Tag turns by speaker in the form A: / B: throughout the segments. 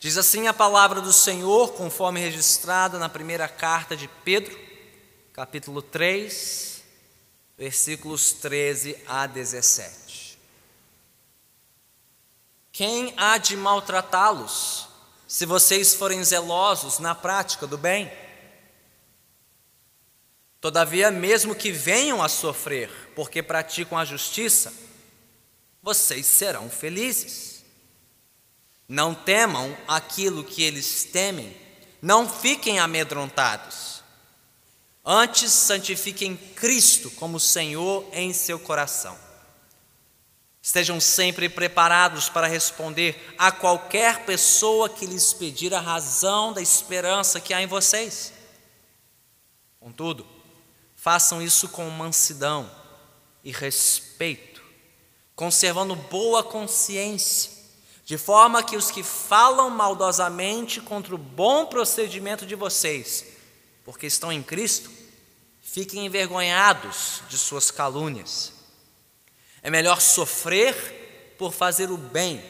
A: Diz assim a palavra do Senhor, conforme registrada na primeira carta de Pedro, capítulo 3, versículos 13 a 17. Quem há de maltratá-los, se vocês forem zelosos na prática do bem? Todavia, mesmo que venham a sofrer porque praticam a justiça, vocês serão felizes. Não temam aquilo que eles temem, não fiquem amedrontados. Antes, santifiquem Cristo como Senhor em seu coração. Estejam sempre preparados para responder a qualquer pessoa que lhes pedir a razão da esperança que há em vocês. Contudo, Façam isso com mansidão e respeito, conservando boa consciência, de forma que os que falam maldosamente contra o bom procedimento de vocês, porque estão em Cristo, fiquem envergonhados de suas calúnias. É melhor sofrer por fazer o bem,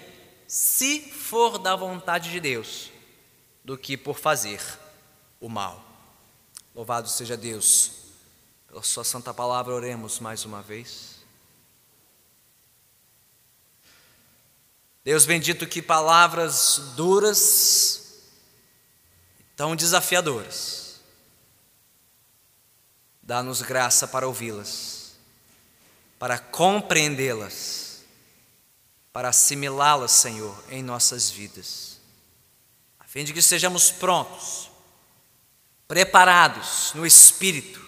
A: se for da vontade de Deus, do que por fazer o mal. Louvado seja Deus pela Sua Santa Palavra, oremos mais uma vez. Deus bendito, que palavras duras, tão desafiadoras, dá-nos graça para ouvi-las, para compreendê-las, para assimilá-las, Senhor, em nossas vidas, a fim de que sejamos prontos, preparados no Espírito,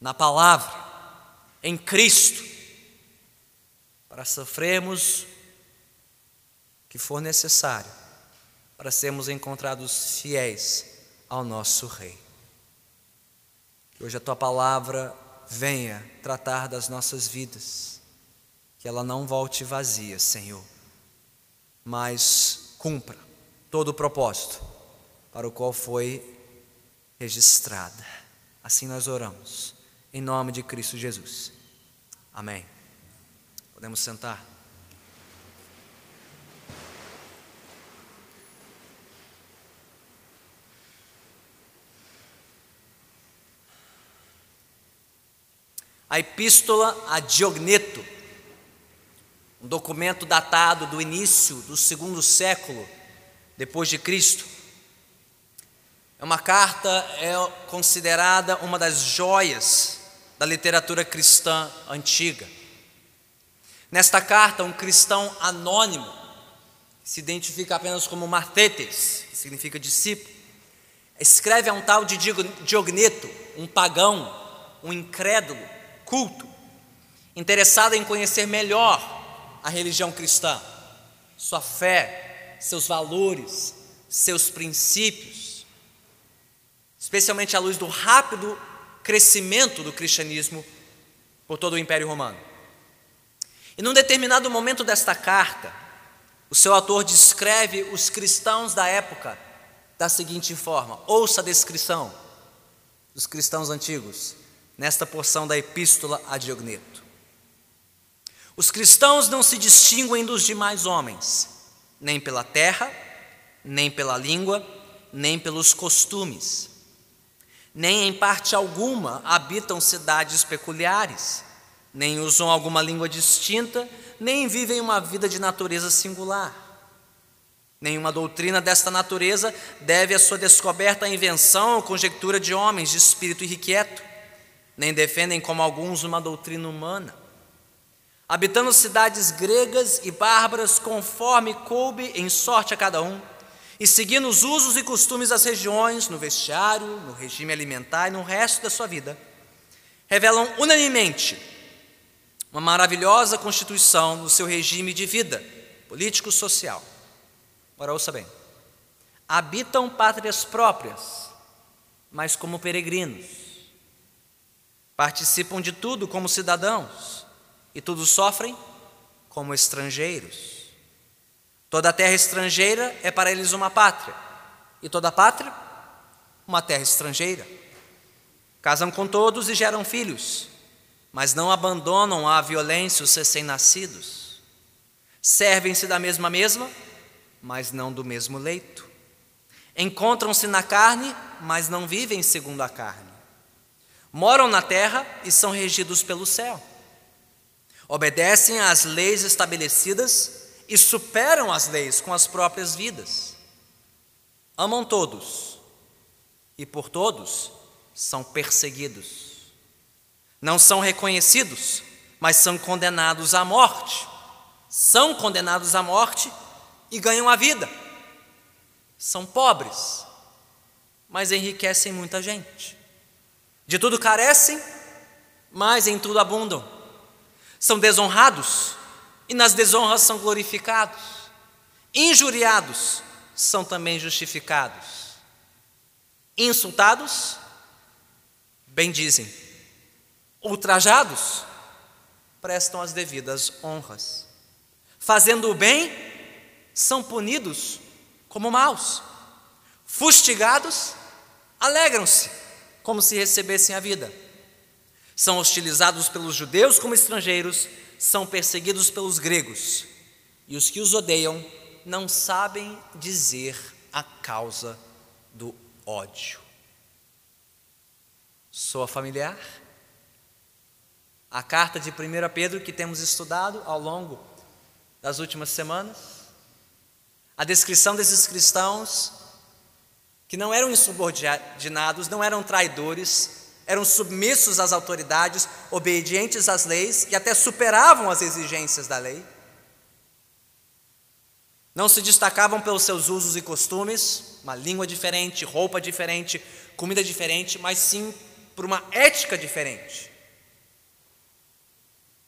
A: na palavra, em Cristo, para sofrermos que for necessário, para sermos encontrados fiéis ao nosso Rei. Que hoje a tua palavra venha tratar das nossas vidas, que ela não volte vazia, Senhor, mas cumpra todo o propósito para o qual foi registrada. Assim nós oramos em nome de Cristo Jesus. Amém. Podemos sentar. A Epístola a Diogneto, um documento datado do início do segundo século depois de Cristo. É uma carta é considerada uma das joias da literatura cristã antiga. Nesta carta, um cristão anônimo se identifica apenas como Martetes, que significa discípulo, escreve a um tal de Diogneto, um pagão, um incrédulo, culto, interessado em conhecer melhor a religião cristã, sua fé, seus valores, seus princípios, especialmente à luz do rápido crescimento do cristianismo por todo o Império Romano. E num determinado momento desta carta, o seu autor descreve os cristãos da época da seguinte forma: ouça a descrição dos cristãos antigos nesta porção da Epístola a Diogneto. Os cristãos não se distinguem dos demais homens, nem pela terra, nem pela língua, nem pelos costumes nem em parte alguma habitam cidades peculiares, nem usam alguma língua distinta, nem vivem uma vida de natureza singular. Nenhuma doutrina desta natureza deve a sua descoberta à invenção ou conjectura de homens de espírito irrequieto, nem defendem como alguns uma doutrina humana. Habitando cidades gregas e bárbaras, conforme coube em sorte a cada um, e seguindo os usos e costumes das regiões, no vestiário, no regime alimentar e no resto da sua vida, revelam unanimemente uma maravilhosa constituição no seu regime de vida político-social. Agora ouça bem: habitam pátrias próprias, mas como peregrinos, participam de tudo como cidadãos e tudo sofrem como estrangeiros. Toda terra estrangeira é para eles uma pátria, e toda pátria, uma terra estrangeira. Casam com todos e geram filhos, mas não abandonam à violência os recém-nascidos. Servem-se da mesma mesma mas não do mesmo leito. Encontram-se na carne, mas não vivem segundo a carne. Moram na terra e são regidos pelo céu. Obedecem às leis estabelecidas e superam as leis com as próprias vidas. Amam todos e por todos são perseguidos. Não são reconhecidos, mas são condenados à morte. São condenados à morte e ganham a vida. São pobres, mas enriquecem muita gente. De tudo carecem, mas em tudo abundam. São desonrados e nas desonras são glorificados. Injuriados são também justificados. Insultados, bendizem. Ultrajados, prestam as devidas honras. Fazendo o bem, são punidos como maus. Fustigados, alegram-se, como se recebessem a vida. São hostilizados pelos judeus como estrangeiros, são perseguidos pelos gregos. E os que os odeiam não sabem dizer a causa do ódio. Soa familiar? A carta de 1 Pedro que temos estudado ao longo das últimas semanas, a descrição desses cristãos que não eram insubordinados, não eram traidores, eram submissos às autoridades, obedientes às leis e até superavam as exigências da lei. Não se destacavam pelos seus usos e costumes, uma língua diferente, roupa diferente, comida diferente, mas sim por uma ética diferente.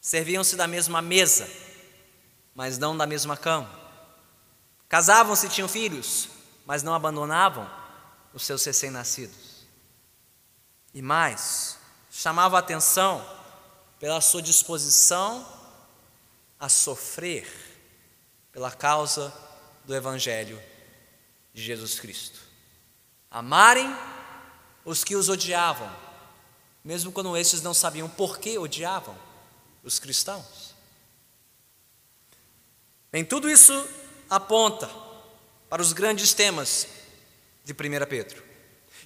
A: Serviam-se da mesma mesa, mas não da mesma cama. Casavam-se tinham filhos, mas não abandonavam os seus recém-nascidos. E mais, chamava a atenção pela sua disposição a sofrer pela causa do Evangelho de Jesus Cristo. Amarem os que os odiavam, mesmo quando esses não sabiam por que odiavam os cristãos. Bem, tudo isso aponta para os grandes temas de 1 Pedro.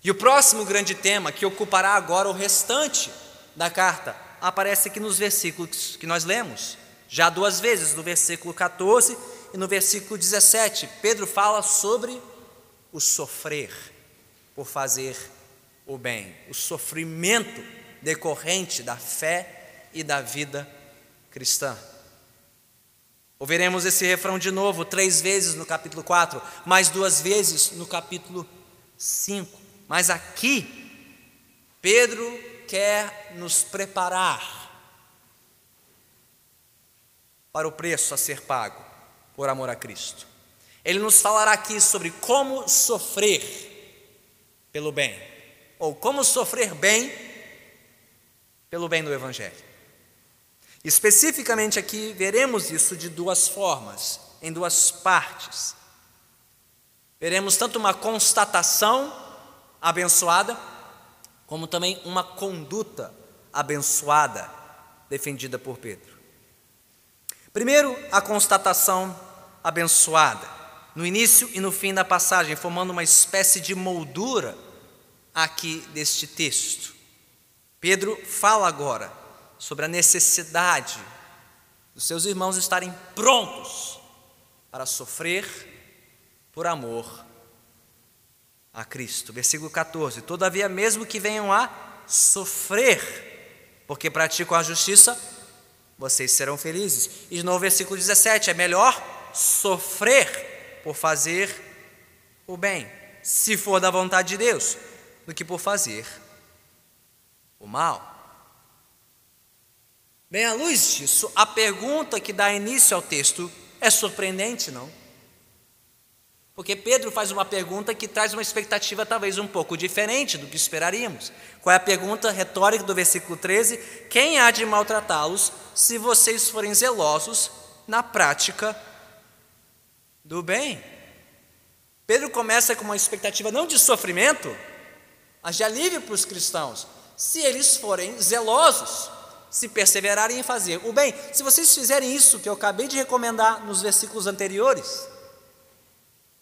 A: E o próximo grande tema, que ocupará agora o restante da carta, aparece aqui nos versículos que nós lemos, já duas vezes, no versículo 14 e no versículo 17. Pedro fala sobre o sofrer por fazer o bem, o sofrimento decorrente da fé e da vida cristã. Ouviremos esse refrão de novo, três vezes no capítulo 4, mais duas vezes no capítulo 5. Mas aqui, Pedro quer nos preparar para o preço a ser pago por amor a Cristo. Ele nos falará aqui sobre como sofrer pelo bem, ou como sofrer bem pelo bem do Evangelho. Especificamente aqui, veremos isso de duas formas, em duas partes. Veremos tanto uma constatação abençoada, como também uma conduta abençoada, defendida por Pedro. Primeiro, a constatação abençoada, no início e no fim da passagem, formando uma espécie de moldura aqui deste texto. Pedro fala agora sobre a necessidade dos seus irmãos estarem prontos para sofrer por amor a Cristo. Versículo 14: Todavia, mesmo que venham a sofrer, porque praticam a justiça, vocês serão felizes. E no versículo 17: É melhor sofrer por fazer o bem, se for da vontade de Deus, do que por fazer o mal. Bem, à luz disso, a pergunta que dá início ao texto é surpreendente, não? Porque Pedro faz uma pergunta que traz uma expectativa talvez um pouco diferente do que esperaríamos. Qual é a pergunta retórica do versículo 13? Quem há de maltratá-los se vocês forem zelosos na prática do bem? Pedro começa com uma expectativa não de sofrimento, mas de alívio para os cristãos, se eles forem zelosos se perseverarem em fazer o bem. Se vocês fizerem isso que eu acabei de recomendar nos versículos anteriores,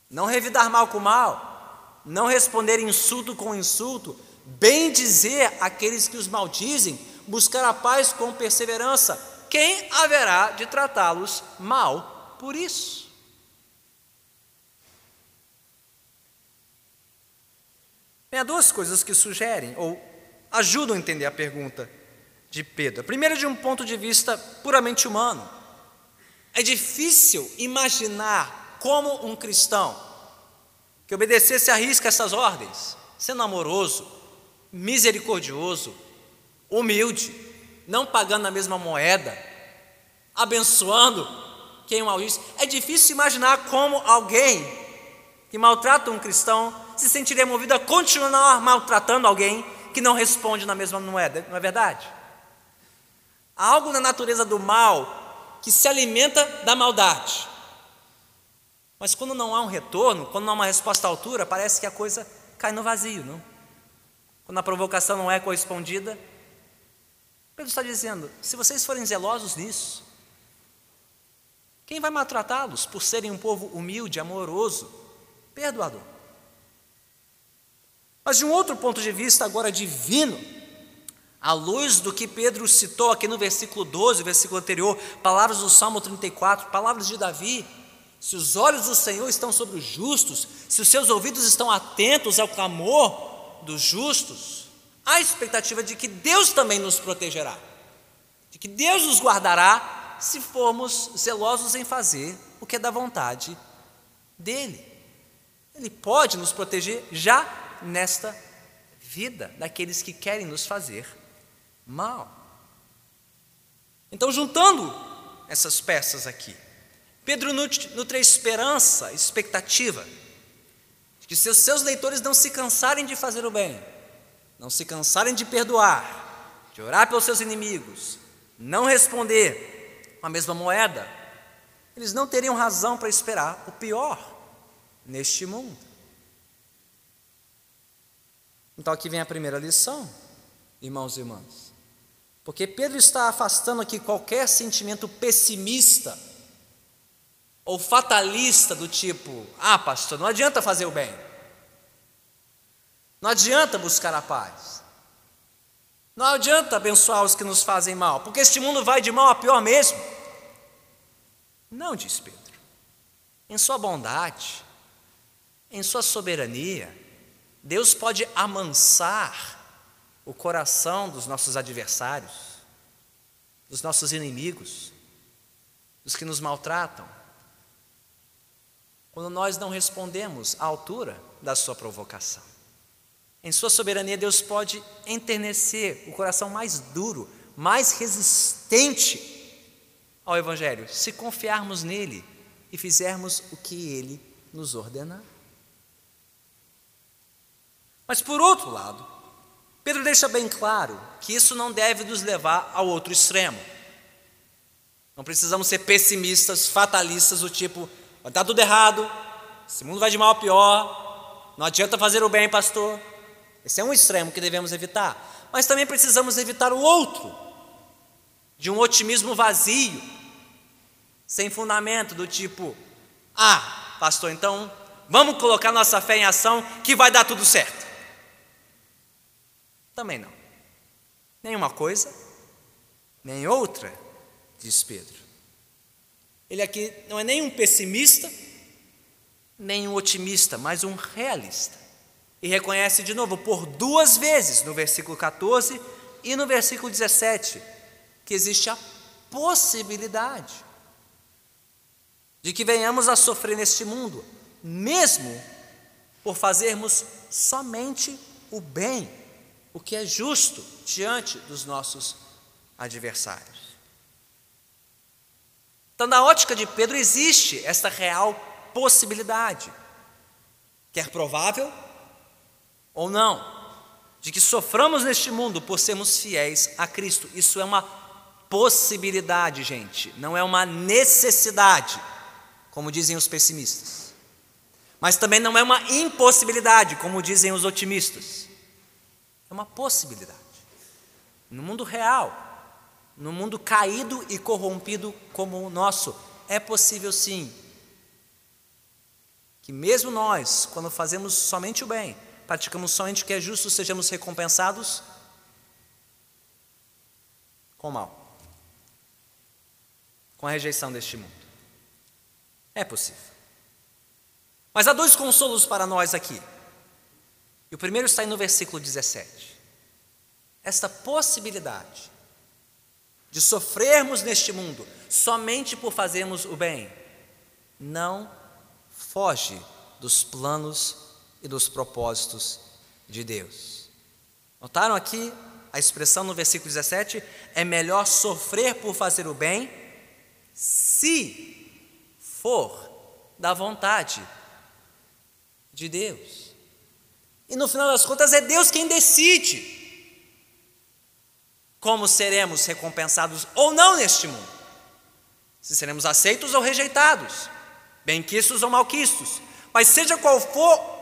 A: não revidar mal com mal, não responder insulto com insulto, bem dizer aqueles que os maldizem, buscar a paz com perseverança. Quem haverá de tratá-los mal por isso? Tem duas coisas que sugerem ou ajudam a entender a pergunta de Pedro. Primeiro, de um ponto de vista puramente humano. É difícil imaginar como um cristão que obedecesse a risca essas ordens, sendo amoroso, misericordioso, humilde, não pagando a mesma moeda, abençoando quem o maldiz. É difícil imaginar como alguém que maltrata um cristão se sentiria movido a continuar maltratando alguém que não responde na mesma moeda, não é verdade? Há algo na natureza do mal que se alimenta da maldade. Mas quando não há um retorno, quando não há uma resposta à altura, parece que a coisa cai no vazio, não? Quando a provocação não é correspondida, Pedro está dizendo: se vocês forem zelosos nisso, quem vai maltratá-los por serem um povo humilde, amoroso, perdoador? Mas de um outro ponto de vista, agora divino, à luz do que Pedro citou aqui no versículo 12, versículo anterior, palavras do Salmo 34, palavras de Davi. Se os olhos do Senhor estão sobre os justos, se os seus ouvidos estão atentos ao clamor dos justos, há expectativa de que Deus também nos protegerá, de que Deus nos guardará se formos zelosos em fazer o que é da vontade dEle. Ele pode nos proteger já nesta vida daqueles que querem nos fazer mal. Então, juntando essas peças aqui, Pedro nutre esperança, expectativa, de que se os seus leitores não se cansarem de fazer o bem, não se cansarem de perdoar, de orar pelos seus inimigos, não responder com a mesma moeda, eles não teriam razão para esperar o pior neste mundo. Então aqui vem a primeira lição, irmãos e irmãs. Porque Pedro está afastando aqui qualquer sentimento pessimista ou fatalista do tipo: ah, pastor, não adianta fazer o bem, não adianta buscar a paz, não adianta abençoar os que nos fazem mal, porque este mundo vai de mal a pior mesmo. Não, diz Pedro, em Sua bondade, em Sua soberania, Deus pode amansar o coração dos nossos adversários, dos nossos inimigos, dos que nos maltratam, quando nós não respondemos à altura da sua provocação. Em sua soberania, Deus pode enternecer o coração mais duro, mais resistente ao Evangelho, se confiarmos nele e fizermos o que ele nos ordenar. Mas por outro lado, Pedro deixa bem claro que isso não deve nos levar ao outro extremo. Não precisamos ser pessimistas, fatalistas, do tipo, vai dar tudo errado, esse mundo vai de mal a pior, não adianta fazer o bem, pastor. Esse é um extremo que devemos evitar. Mas também precisamos evitar o outro, de um otimismo vazio, sem fundamento, do tipo, ah, pastor, então vamos colocar nossa fé em ação que vai dar tudo certo. Também não. Nenhuma coisa, nem outra, diz Pedro. Ele aqui não é nem um pessimista, nem um otimista, mas um realista. E reconhece de novo por duas vezes, no versículo 14 e no versículo 17, que existe a possibilidade de que venhamos a sofrer neste mundo, mesmo por fazermos somente o bem o que é justo diante dos nossos adversários. Então, na ótica de Pedro, existe esta real possibilidade, quer provável ou não, de que soframos neste mundo por sermos fiéis a Cristo. Isso é uma possibilidade, gente, não é uma necessidade, como dizem os pessimistas. Mas também não é uma impossibilidade, como dizem os otimistas. Uma possibilidade. No mundo real, no mundo caído e corrompido como o nosso, é possível sim que mesmo nós, quando fazemos somente o bem, praticamos somente o que é justo, sejamos recompensados com o mal, com a rejeição deste mundo. É possível. Mas há dois consolos para nós aqui. E o primeiro está aí no versículo 17. Esta possibilidade de sofrermos neste mundo somente por fazermos o bem, não foge dos planos e dos propósitos de Deus. Notaram aqui a expressão no versículo 17? É melhor sofrer por fazer o bem, se for da vontade de Deus. E no final das contas, é Deus quem decide como seremos recompensados ou não neste mundo. Se seremos aceitos ou rejeitados, bem-quistos ou malquistos. Mas seja qual for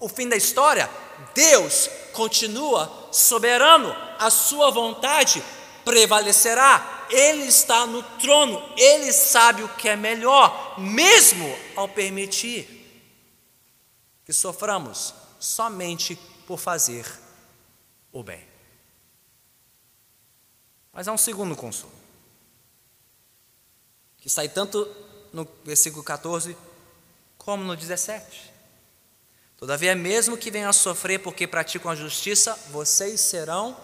A: o fim da história, Deus continua soberano, a sua vontade prevalecerá. Ele está no trono, ele sabe o que é melhor, mesmo ao permitir que soframos somente por fazer o bem. Mas há um segundo consolo, que sai tanto no versículo 14 como no 17. Todavia, mesmo que venham a sofrer porque praticam a justiça, vocês serão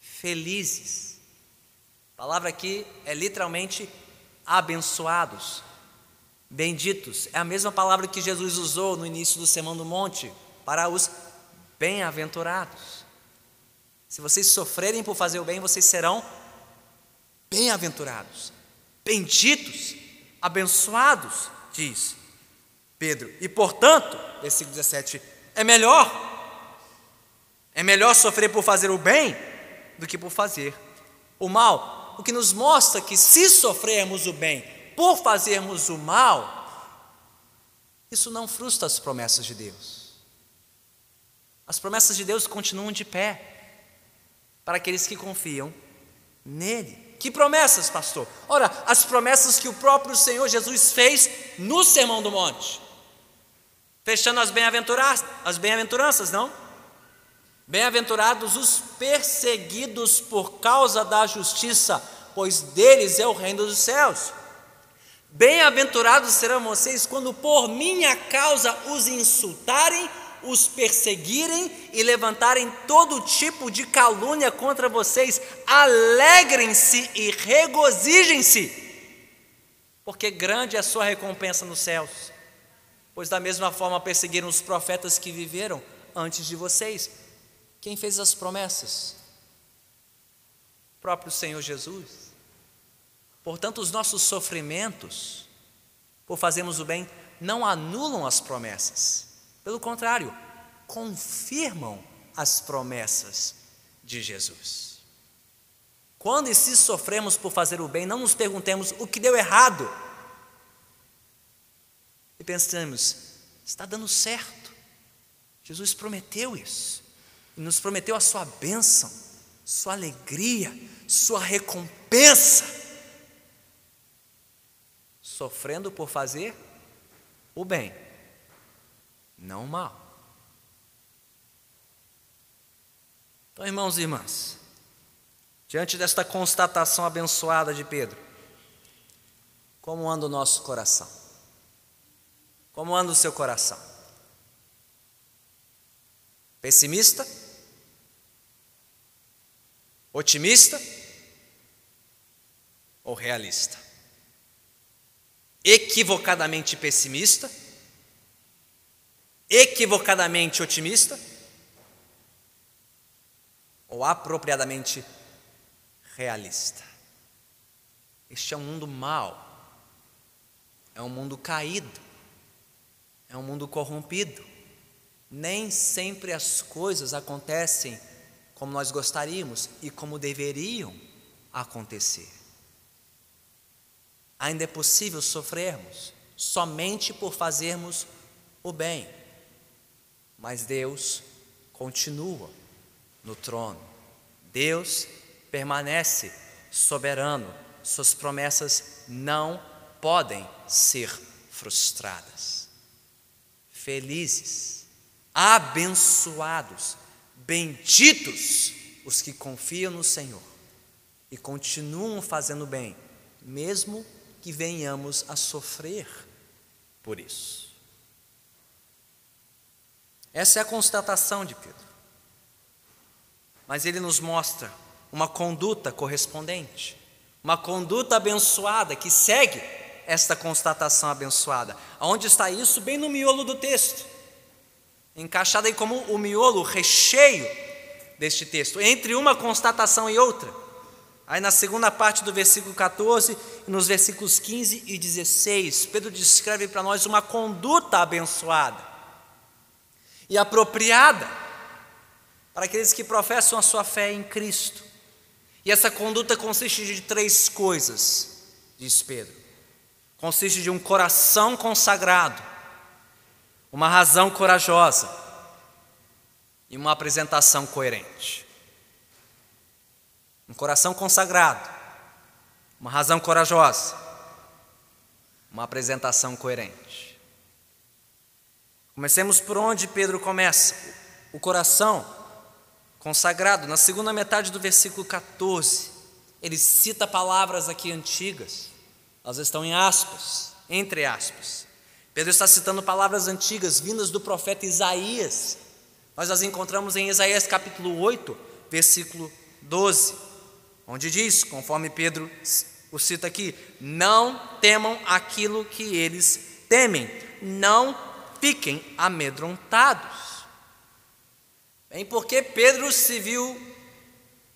A: felizes. A palavra aqui é literalmente abençoados, benditos. É a mesma palavra que Jesus usou no início do Sermão do Monte para os bem-aventurados. Se vocês sofrerem por fazer o bem, vocês serão bem-aventurados, benditos, abençoados, diz Pedro. E portanto, versículo 17, é melhor, é melhor sofrer por fazer o bem do que por fazer o mal. O que nos mostra que se sofrermos o bem por fazermos o mal, isso não frustra as promessas de Deus. As promessas de Deus continuam de pé para aqueles que confiam nele. Que promessas, pastor? Ora, as promessas que o próprio Senhor Jesus fez no Sermão do Monte. Fechando as bem-aventuranças, as bem-aventuranças, não? Bem-aventurados os perseguidos por causa da justiça, pois deles é o reino dos céus. Bem-aventurados serão vocês quando por minha causa os insultarem os perseguirem e levantarem todo tipo de calúnia contra vocês, alegrem-se e regozijem-se, porque grande é a sua recompensa nos céus. Pois da mesma forma perseguiram os profetas que viveram antes de vocês. Quem fez as promessas? O próprio Senhor Jesus. Portanto, os nossos sofrimentos, por fazermos o bem, não anulam as promessas pelo contrário, confirmam as promessas de Jesus. Quando e se sofremos por fazer o bem, não nos perguntemos o que deu errado. E pensamos, está dando certo. Jesus prometeu isso. E nos prometeu a sua bênção, sua alegria, sua recompensa. Sofrendo por fazer o bem não o mal. Então, irmãos e irmãs, diante desta constatação abençoada de Pedro, como anda o nosso coração? Como anda o seu coração? Pessimista? Otimista? Ou realista? Equivocadamente pessimista? equivocadamente otimista ou apropriadamente realista. Este é um mundo mau, é um mundo caído, é um mundo corrompido. Nem sempre as coisas acontecem como nós gostaríamos e como deveriam acontecer. Ainda é possível sofrermos somente por fazermos o bem mas Deus continua no trono. Deus permanece soberano. Suas promessas não podem ser frustradas. felizes, abençoados, benditos os que confiam no Senhor e continuam fazendo bem, mesmo que venhamos a sofrer por isso. Essa é a constatação de Pedro. Mas ele nos mostra uma conduta correspondente, uma conduta abençoada que segue esta constatação abençoada. Onde está isso? Bem no miolo do texto. Encaixado aí como o miolo, o recheio deste texto, entre uma constatação e outra. Aí na segunda parte do versículo 14, nos versículos 15 e 16, Pedro descreve para nós uma conduta abençoada e apropriada para aqueles que professam a sua fé em Cristo. E essa conduta consiste de três coisas, diz Pedro: consiste de um coração consagrado, uma razão corajosa e uma apresentação coerente. Um coração consagrado, uma razão corajosa, uma apresentação coerente. Comecemos por onde Pedro começa. O coração consagrado, na segunda metade do versículo 14, ele cita palavras aqui antigas, elas estão em aspas, entre aspas. Pedro está citando palavras antigas vindas do profeta Isaías. Nós as encontramos em Isaías capítulo 8, versículo 12, onde diz, conforme Pedro o cita aqui: Não temam aquilo que eles temem, não fiquem amedrontados. Bem, porque Pedro se viu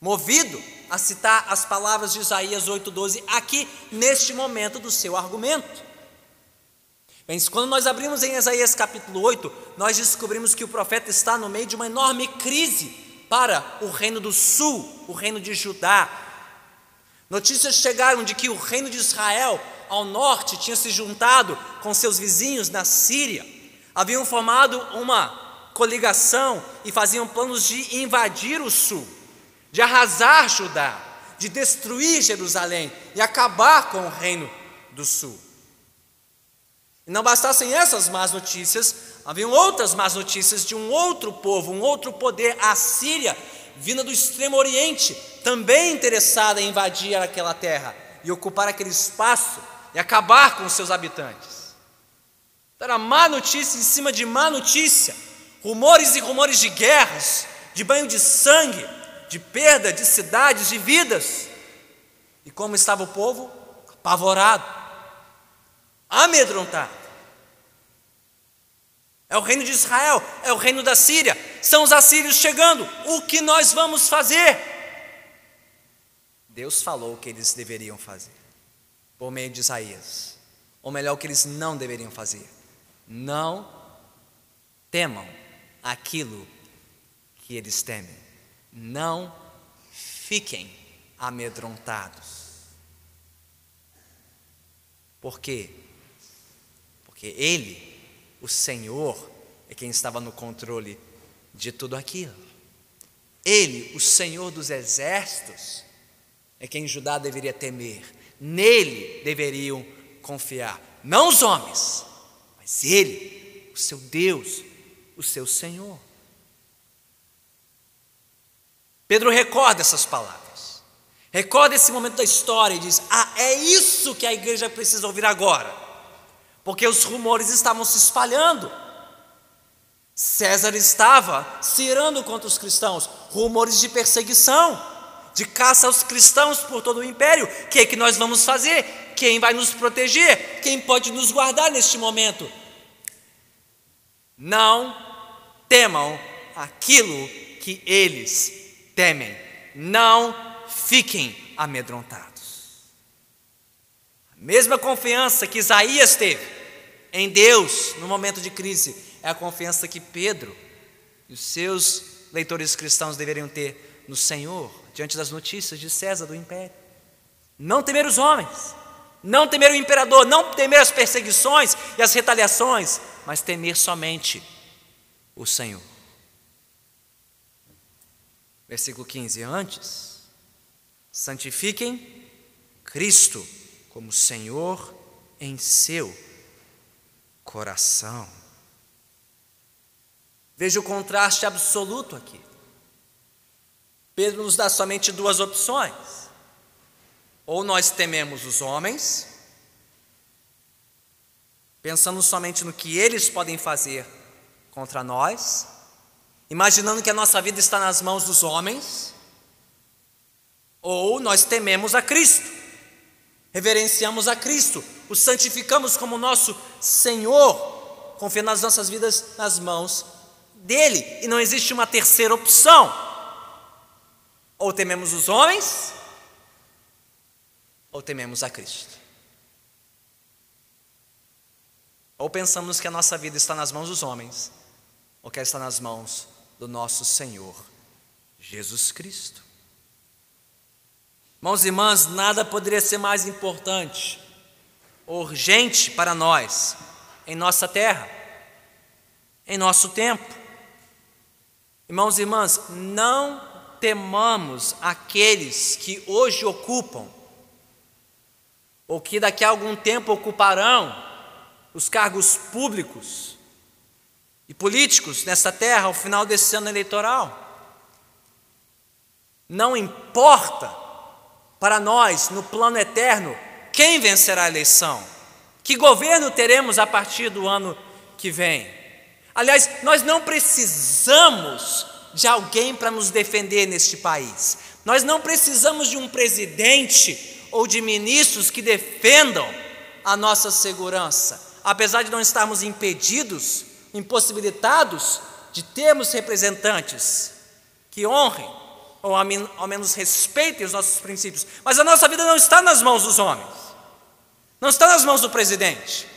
A: movido a citar as palavras de Isaías 8,12 aqui neste momento do seu argumento. Bem, quando nós abrimos em Isaías capítulo 8, nós descobrimos que o profeta está no meio de uma enorme crise para o reino do sul, o reino de Judá. Notícias chegaram de que o reino de Israel, ao norte, tinha se juntado com seus vizinhos na Síria, haviam formado uma coligação e faziam planos de invadir o sul, de arrasar Judá, de destruir Jerusalém e acabar com o reino do sul. E não bastassem essas más notícias, haviam outras más notícias de um outro povo, um outro poder, a Síria, vinda do extremo oriente, também interessada em invadir aquela terra e ocupar aquele espaço e acabar com os seus habitantes. Então, era má notícia em cima de má notícia rumores e rumores de guerras, de banho de sangue, de perda de cidades, de vidas. E como estava o povo? Apavorado, amedrontado. É o reino de Israel, é o reino da Síria, são os assírios chegando. O que nós vamos fazer? Deus falou o que eles deveriam fazer, por meio de Isaías. Ou melhor, o que eles não deveriam fazer. Não temam aquilo que eles temem. Não fiquem amedrontados. Por quê? Porque Ele, o Senhor, é quem estava no controle de tudo aquilo. Ele, o Senhor dos exércitos, é quem Judá deveria temer. Nele deveriam confiar. Não os homens, mas Ele, o seu Deus, o seu Senhor. Pedro recorda essas palavras, recorda esse momento da história e diz: Ah, é isso que a igreja precisa ouvir agora, porque os rumores estavam se espalhando. César estava se irando contra os cristãos, rumores de perseguição, de caça aos cristãos por todo o império. O que é que nós vamos fazer? Quem vai nos proteger? Quem pode nos guardar neste momento? Não temam aquilo que eles temem. Não fiquem amedrontados. A mesma confiança que Isaías teve em Deus no momento de crise é a confiança que Pedro e os seus leitores cristãos deveriam ter no Senhor diante das notícias de César do império. Não temer os homens, não temer o imperador, não temer as perseguições e as retaliações, mas temer somente o Senhor. Versículo 15: Antes, santifiquem Cristo como Senhor em seu coração. Veja o contraste absoluto aqui. Pedro nos dá somente duas opções. Ou nós tememos os homens, pensando somente no que eles podem fazer contra nós, imaginando que a nossa vida está nas mãos dos homens, ou nós tememos a Cristo, reverenciamos a Cristo, o santificamos como nosso Senhor, confiando as nossas vidas nas mãos dele, e não existe uma terceira opção. Ou tememos os homens, ou tememos a Cristo. Ou pensamos que a nossa vida está nas mãos dos homens, ou que está nas mãos do nosso Senhor Jesus Cristo. Irmãos e irmãs, nada poderia ser mais importante, urgente para nós, em nossa terra, em nosso tempo. Irmãos e irmãs, não temamos aqueles que hoje ocupam, ou que daqui a algum tempo ocuparão os cargos públicos e políticos nessa terra ao final desse ano eleitoral. Não importa para nós, no plano eterno, quem vencerá a eleição, que governo teremos a partir do ano que vem. Aliás, nós não precisamos de alguém para nos defender neste país, nós não precisamos de um presidente ou de ministros que defendam a nossa segurança. Apesar de não estarmos impedidos, impossibilitados de termos representantes que honrem ou ao menos respeitem os nossos princípios, mas a nossa vida não está nas mãos dos homens, não está nas mãos do presidente,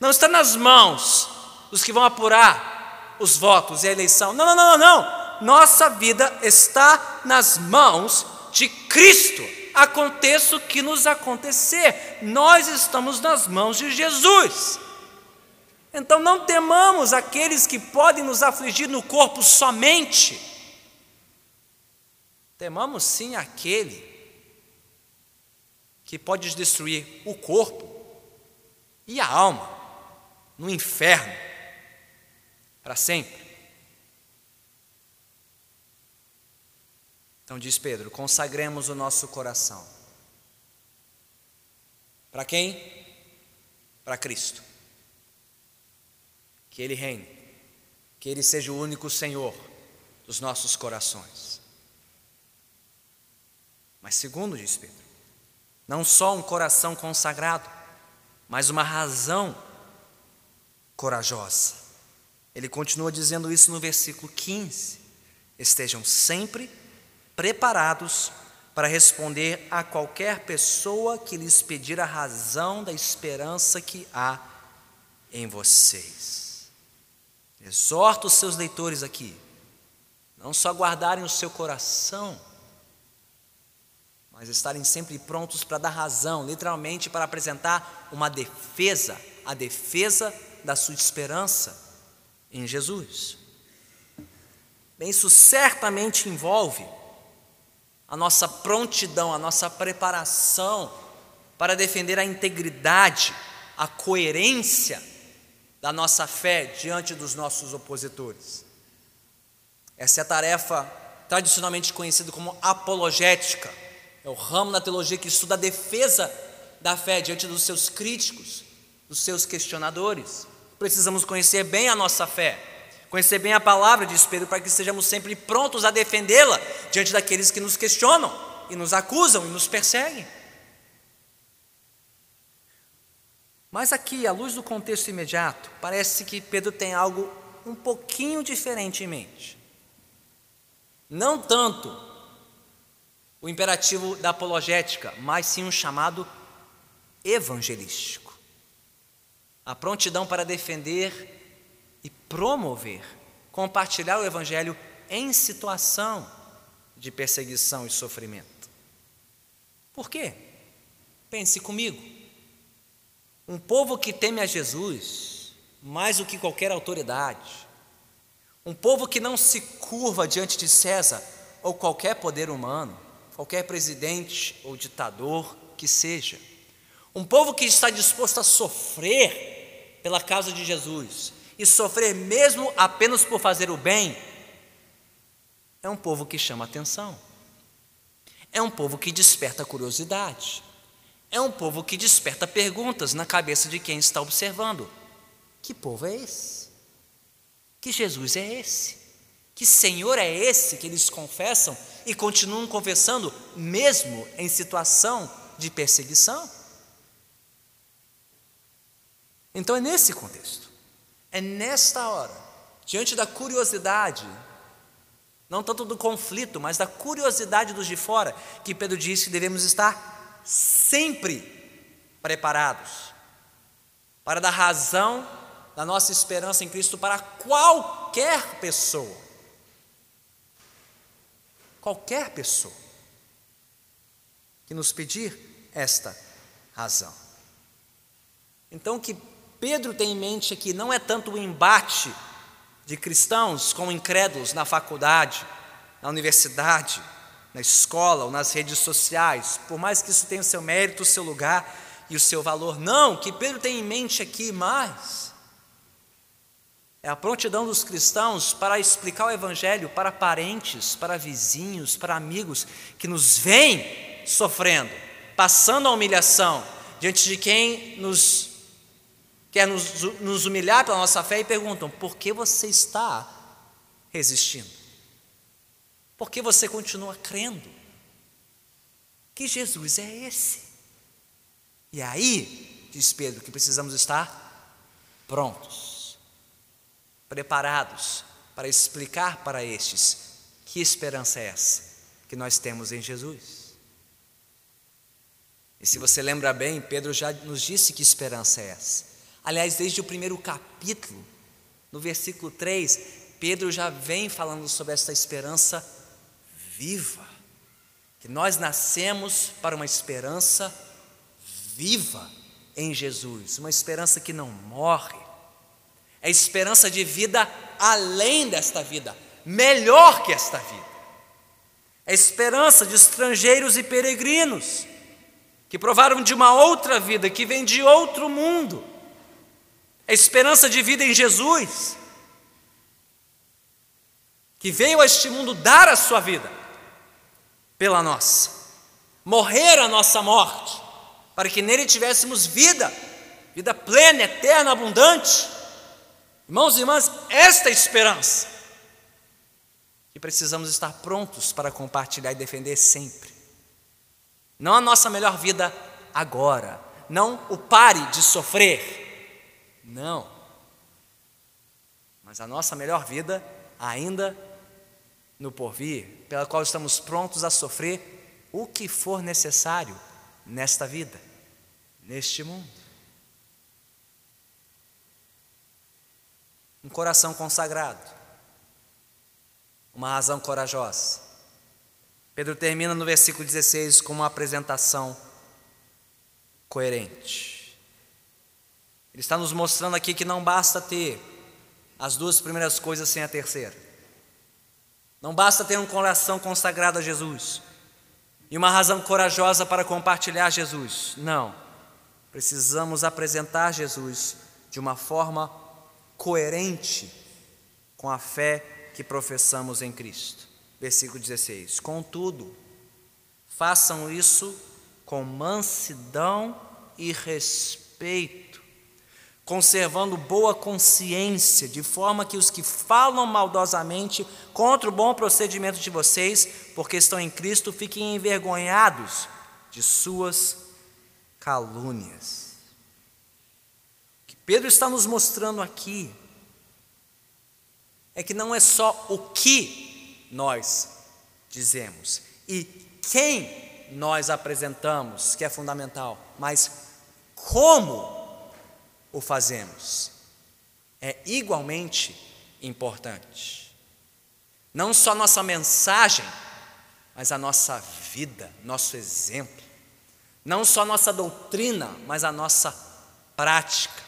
A: não está nas mãos dos que vão apurar os votos e a eleição. Não, não, não, não, não. Nossa vida está nas mãos de Cristo. Aconteça o que nos acontecer, nós estamos nas mãos de Jesus. Então não temamos aqueles que podem nos afligir no corpo somente. Temamos sim aquele que pode destruir o corpo e a alma no inferno para sempre. Então diz Pedro: consagremos o nosso coração. Para quem? Para Cristo que Ele reine, que Ele seja o único Senhor dos nossos corações. Mas, segundo diz Pedro, não só um coração consagrado, mas uma razão corajosa. Ele continua dizendo isso no versículo 15: estejam sempre preparados para responder a qualquer pessoa que lhes pedir a razão da esperança que há em vocês. Exorta os seus leitores aqui, não só guardarem o seu coração, mas estarem sempre prontos para dar razão, literalmente para apresentar uma defesa, a defesa da sua esperança em Jesus. Bem, isso certamente envolve a nossa prontidão, a nossa preparação para defender a integridade, a coerência da nossa fé diante dos nossos opositores. Essa é a tarefa tradicionalmente conhecida como apologética. É o ramo da teologia que estuda a defesa da fé diante dos seus críticos, dos seus questionadores. Precisamos conhecer bem a nossa fé, conhecer bem a palavra de Pedro para que estejamos sempre prontos a defendê-la diante daqueles que nos questionam e nos acusam e nos perseguem. Mas aqui, à luz do contexto imediato, parece que Pedro tem algo um pouquinho diferente em mente. Não tanto o imperativo da apologética, mas sim um chamado evangelístico. A prontidão para defender e promover, compartilhar o evangelho em situação de perseguição e sofrimento. Por quê? Pense comigo. Um povo que teme a Jesus mais do que qualquer autoridade. Um povo que não se curva diante de César ou qualquer poder humano, qualquer presidente ou ditador que seja. Um povo que está disposto a sofrer pela causa de Jesus, e sofrer mesmo apenas por fazer o bem, é um povo que chama atenção. É um povo que desperta curiosidade. É um povo que desperta perguntas na cabeça de quem está observando. Que povo é esse? Que Jesus é esse? Que Senhor é esse que eles confessam e continuam confessando, mesmo em situação de perseguição? Então é nesse contexto, é nesta hora, diante da curiosidade, não tanto do conflito, mas da curiosidade dos de fora, que Pedro disse que devemos estar sempre preparados para dar razão da nossa esperança em Cristo para qualquer pessoa. Qualquer pessoa que nos pedir esta razão. Então, que Pedro tem em mente aqui não é tanto o embate de cristãos com incrédulos na faculdade, na universidade, na escola ou nas redes sociais, por mais que isso tenha o seu mérito, o seu lugar e o seu valor. Não, o que Pedro tem em mente aqui mais é a prontidão dos cristãos para explicar o Evangelho para parentes, para vizinhos, para amigos que nos veem sofrendo, passando a humilhação diante de quem nos quer nos, nos humilhar pela nossa fé e perguntam: por que você está resistindo? Por que você continua crendo? Que Jesus é esse? E aí, diz Pedro, que precisamos estar prontos, preparados para explicar para estes que esperança é essa que nós temos em Jesus. E se você lembra bem, Pedro já nos disse que esperança é essa. Aliás, desde o primeiro capítulo, no versículo 3, Pedro já vem falando sobre essa esperança viva, que nós nascemos para uma esperança viva em Jesus, uma esperança que não morre, é esperança de vida além desta vida, melhor que esta vida, é esperança de estrangeiros e peregrinos, que provaram de uma outra vida, que vem de outro mundo, a esperança de vida em Jesus, que veio a este mundo dar a sua vida pela nossa, morrer a nossa morte, para que nele tivéssemos vida, vida plena, eterna, abundante. Irmãos e irmãs, esta é esperança que precisamos estar prontos para compartilhar e defender sempre. Não a nossa melhor vida agora, não o pare de sofrer, não. Mas a nossa melhor vida ainda no porvir, pela qual estamos prontos a sofrer o que for necessário nesta vida, neste mundo. Um coração consagrado, uma razão corajosa. Pedro termina no versículo 16 com uma apresentação coerente. Ele está nos mostrando aqui que não basta ter as duas primeiras coisas sem a terceira. Não basta ter um coração consagrado a Jesus e uma razão corajosa para compartilhar Jesus. Não. Precisamos apresentar Jesus de uma forma coerente com a fé que professamos em Cristo. Versículo 16: Contudo, façam isso com mansidão e respeito conservando boa consciência, de forma que os que falam maldosamente contra o bom procedimento de vocês, porque estão em Cristo, fiquem envergonhados de suas calúnias. O que Pedro está nos mostrando aqui é que não é só o que nós dizemos e quem nós apresentamos que é fundamental, mas como o fazemos é igualmente importante. Não só nossa mensagem, mas a nossa vida, nosso exemplo. Não só nossa doutrina, mas a nossa prática.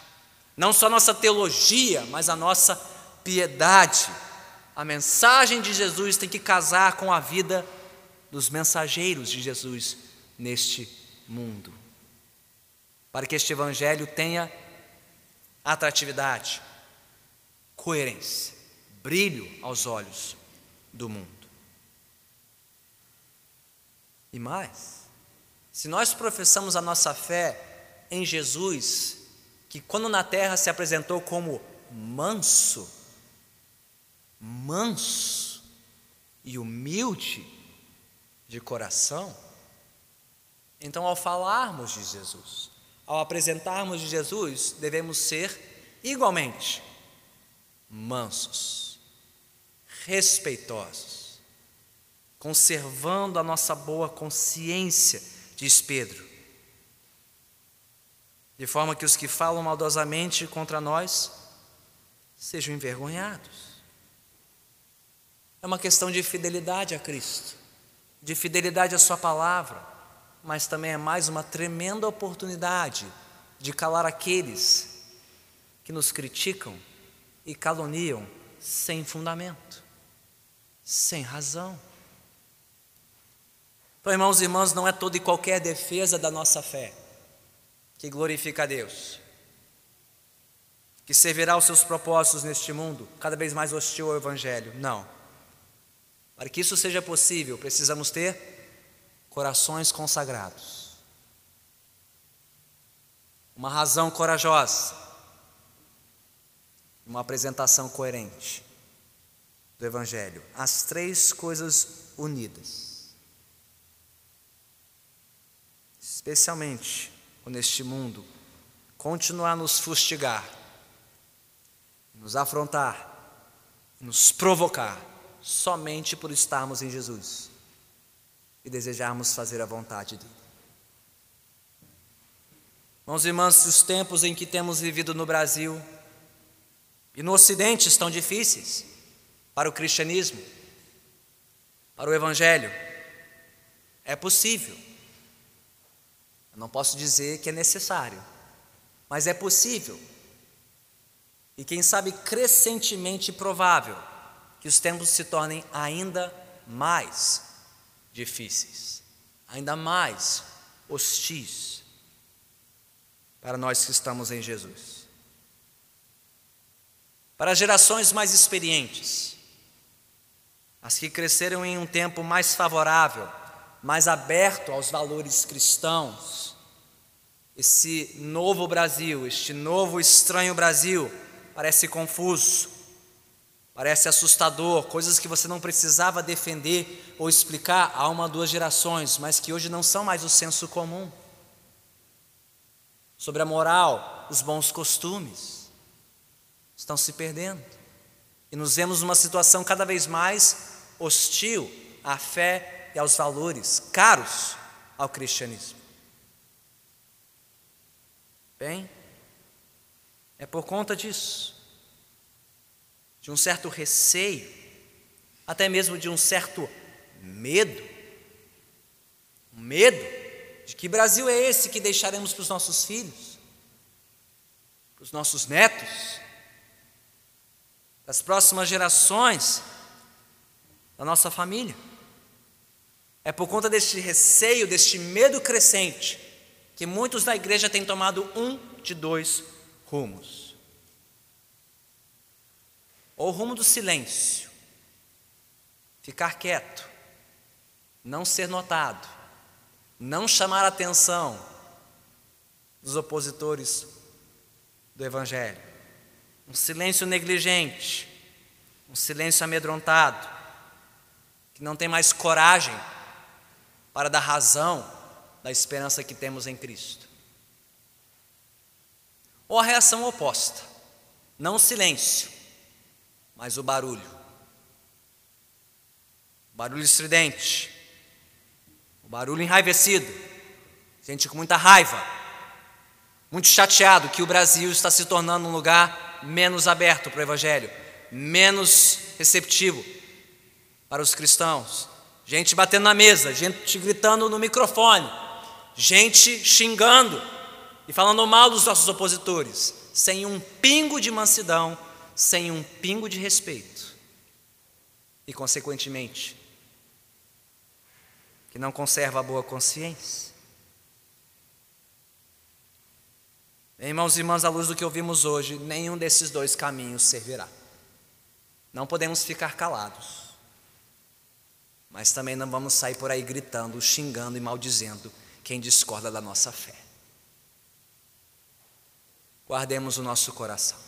A: Não só nossa teologia, mas a nossa piedade. A mensagem de Jesus tem que casar com a vida dos mensageiros de Jesus neste mundo. Para que este evangelho tenha atratividade, coerência, brilho aos olhos do mundo. E mais, se nós professamos a nossa fé em Jesus, que quando na terra se apresentou como manso, manso e humilde de coração, então ao falarmos de Jesus, ao apresentarmos Jesus, devemos ser igualmente mansos, respeitosos, conservando a nossa boa consciência, diz Pedro, de forma que os que falam maldosamente contra nós sejam envergonhados. É uma questão de fidelidade a Cristo, de fidelidade à Sua palavra, mas também é mais uma tremenda oportunidade de calar aqueles que nos criticam e caluniam sem fundamento, sem razão. Então, irmãos e irmãs, não é toda e qualquer defesa da nossa fé que glorifica a Deus, que servirá aos seus propósitos neste mundo, cada vez mais hostil ao Evangelho. Não. Para que isso seja possível, precisamos ter corações consagrados, uma razão corajosa, uma apresentação coerente do Evangelho. As três coisas unidas. Especialmente neste mundo continuar a nos fustigar, nos afrontar, nos provocar, somente por estarmos em Jesus e desejarmos fazer a vontade dele. Irmãos e irmãs, os tempos em que temos vivido no Brasil e no Ocidente estão difíceis para o cristianismo, para o Evangelho. É possível. Eu não posso dizer que é necessário, mas é possível. E quem sabe crescentemente provável que os tempos se tornem ainda mais difíceis, ainda mais hostis para nós que estamos em Jesus. Para gerações mais experientes, as que cresceram em um tempo mais favorável, mais aberto aos valores cristãos, esse novo Brasil, este novo estranho Brasil, parece confuso, parece assustador, coisas que você não precisava defender ou explicar há uma, duas gerações, mas que hoje não são mais o senso comum. Sobre a moral, os bons costumes estão se perdendo. E nos vemos numa situação cada vez mais hostil à fé e aos valores caros ao cristianismo. Bem, é por conta disso, de um certo receio, até mesmo de um certo medo, medo de que Brasil é esse que deixaremos para os nossos filhos, para os nossos netos, das próximas gerações da nossa família. É por conta deste receio, deste medo crescente, que muitos da igreja têm tomado um de dois rumos. Ou o rumo do silêncio, ficar quieto, não ser notado, não chamar a atenção dos opositores do Evangelho. Um silêncio negligente, um silêncio amedrontado, que não tem mais coragem para dar razão da esperança que temos em Cristo. Ou a reação oposta, não silêncio, mas o barulho. O barulho estridente, o barulho enraivecido, gente com muita raiva, muito chateado que o Brasil está se tornando um lugar menos aberto para o Evangelho, menos receptivo para os cristãos. Gente batendo na mesa, gente gritando no microfone, gente xingando e falando mal dos nossos opositores, sem um pingo de mansidão, sem um pingo de respeito. E, consequentemente, que não conserva a boa consciência. Irmãos e irmãs, à luz do que ouvimos hoje, nenhum desses dois caminhos servirá. Não podemos ficar calados. Mas também não vamos sair por aí gritando, xingando e maldizendo quem discorda da nossa fé. Guardemos o nosso coração,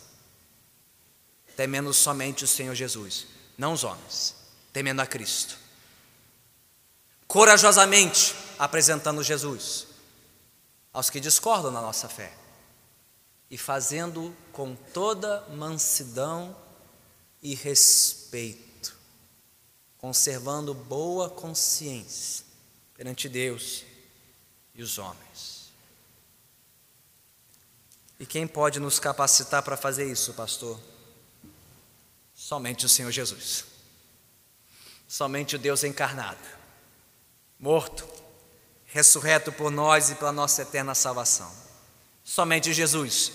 A: temendo somente o Senhor Jesus, não os homens, temendo a Cristo. Corajosamente apresentando Jesus aos que discordam da nossa fé e fazendo com toda mansidão e respeito, conservando boa consciência perante Deus e os homens. E quem pode nos capacitar para fazer isso, pastor? Somente o Senhor Jesus. Somente o Deus encarnado, morto, ressurreto por nós e pela nossa eterna salvação. Somente Jesus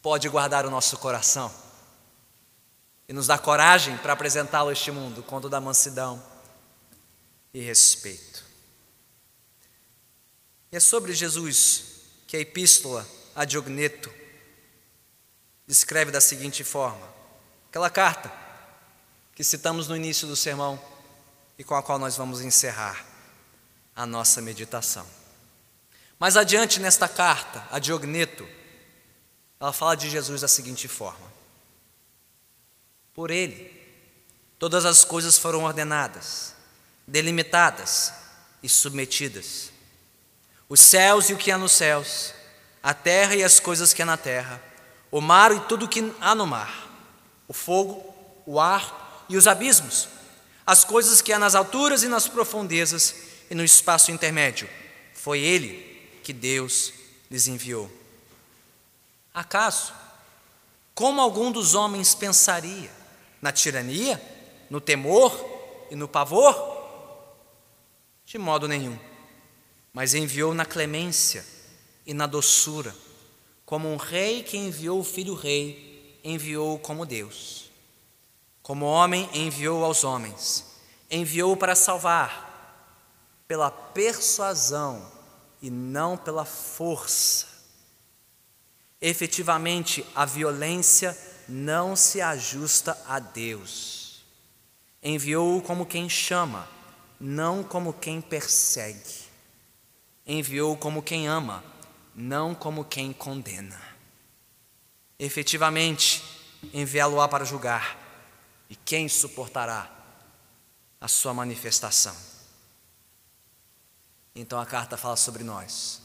A: pode guardar o nosso coração e nos dar coragem para apresentá-lo a este mundo com toda a mansidão e respeito. E é sobre Jesus que a epístola a Diogneto descreve da seguinte forma: aquela carta que citamos no início do sermão e com a qual nós vamos encerrar a nossa meditação. Mais adiante nesta carta, a Diogneto, ela fala de Jesus da seguinte forma: Por ele, todas as coisas foram ordenadas, delimitadas e submetidas. Os céus e o que há nos céus, a terra e as coisas que há na terra, o mar e tudo o que há no mar, o fogo, o ar e os abismos, as coisas que há nas alturas e nas profundezas e no espaço intermédio. Foi Ele que Deus lhes enviou. Acaso, como algum dos homens pensaria? Na tirania, no temor e no pavor? De modo nenhum, mas enviou na clemência e na doçura, como um rei que enviou o filho rei, enviou como Deus. Como homem enviou aos homens, enviou para salvar pela persuasão e não pela força. Efetivamente, a violência não se ajusta a Deus. Enviou-o como quem chama, não como quem persegue. Enviou-o como quem ama, não como quem condena. Efetivamente, enviá-lo-á para julgar, e quem suportará a sua manifestação? Então a carta fala sobre nós,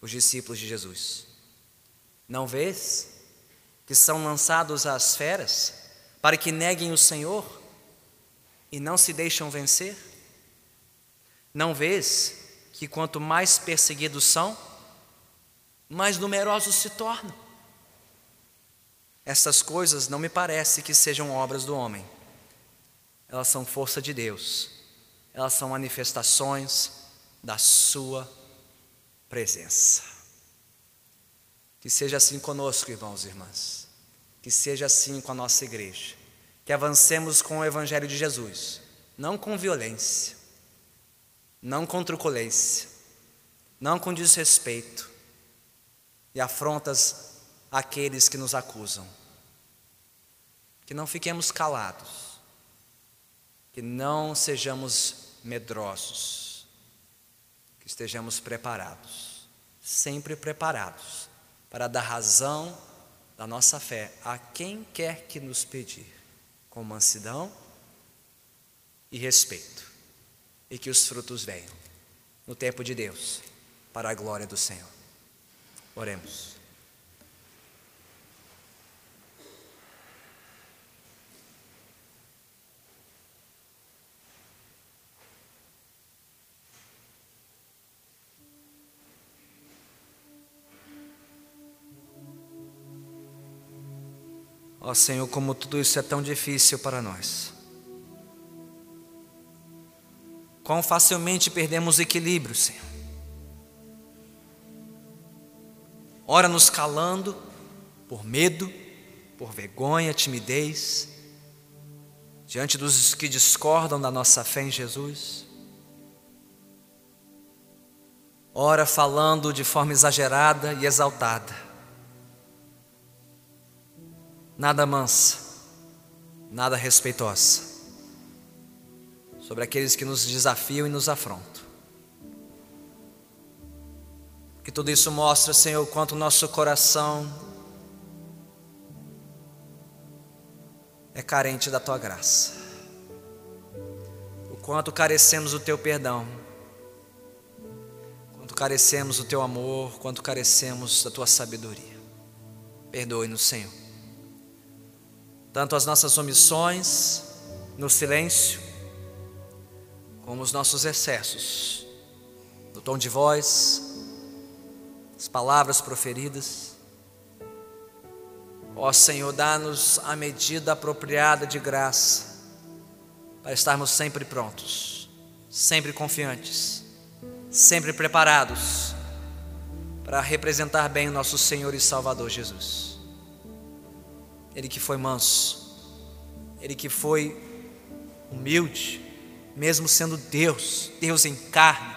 A: os discípulos de Jesus. Não vês que são lançados às feras para que neguem o Senhor e não se deixam vencer? Não vês que quanto mais perseguidos são, mais numerosos se tornam? Essas coisas não me parece que sejam obras do homem. Elas são força de Deus. Elas são manifestações da Sua presença. Que seja assim conosco, irmãos e irmãs. Que seja assim com a nossa igreja. Que avancemos com o Evangelho de Jesus, não com violência, não com truculência, não com desrespeito e afrontas àqueles que nos acusam. Que não fiquemos calados, que não sejamos medrosos que estejamos preparados, sempre preparados, para dar razão da nossa fé a quem quer que nos pedir, com mansidão e respeito, e que os frutos venham no tempo de Deus, para a glória do Senhor. Oremos. Ó Senhor, como tudo isso é tão difícil para nós. Quão facilmente perdemos equilíbrio, Senhor. Ora nos calando por medo, por vergonha, timidez, diante dos que discordam da nossa fé em Jesus. Ora falando de forma exagerada e exaltada nada mansa, nada respeitosa sobre aqueles que nos desafiam e nos afrontam. Que tudo isso mostra, Senhor, quanto o nosso coração é carente da tua graça. O quanto carecemos do teu perdão. Quanto carecemos do teu amor, quanto carecemos da tua sabedoria. Perdoe-nos, Senhor. Tanto as nossas omissões no silêncio, como os nossos excessos, no tom de voz, as palavras proferidas. Ó Senhor, dá-nos a medida apropriada de graça, para estarmos sempre prontos, sempre confiantes, sempre preparados para representar bem o nosso Senhor e Salvador Jesus. Ele que foi manso, ele que foi humilde, mesmo sendo Deus, Deus em carne,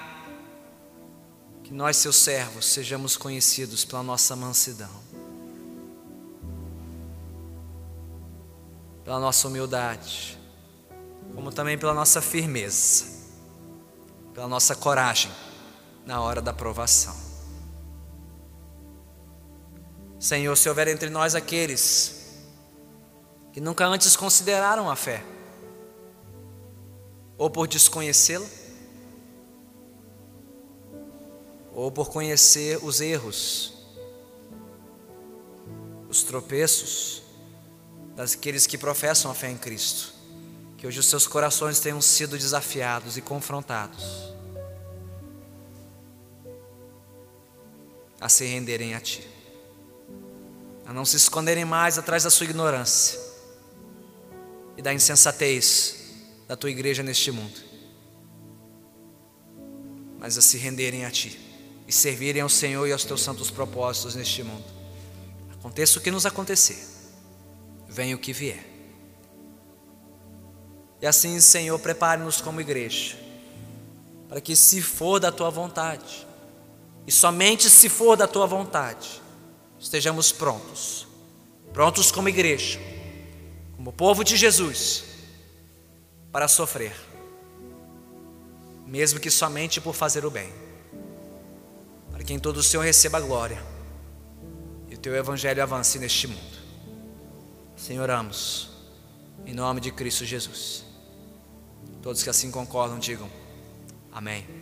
A: que nós, seus servos, sejamos conhecidos pela nossa mansidão, pela nossa humildade, como também pela nossa firmeza, pela nossa coragem na hora da provação. Senhor, se houver entre nós aqueles que nunca antes consideraram a fé, ou por desconhecê-la, ou por conhecer os erros, os tropeços daqueles que professam a fé em Cristo, que hoje os seus corações tenham sido desafiados e confrontados a se renderem a Ti, a não se esconderem mais atrás da sua ignorância e da insensatez da tua igreja neste mundo, mas a se renderem a Ti e servirem ao Senhor e aos Teus santos propósitos neste mundo. Aconteça o que nos acontecer, venha o que vier. E assim, Senhor, prepare-nos como igreja, para que, se for da Tua vontade, e somente se for da Tua vontade, estejamos prontos, prontos como igreja, como povo de Jesus para sofrer, mesmo que somente por fazer o bem, para que em todo o Senhor receba a glória e o teu evangelho avance neste mundo. Senhor, oramos em nome de Cristo Jesus. Todos que assim concordam, digam amém.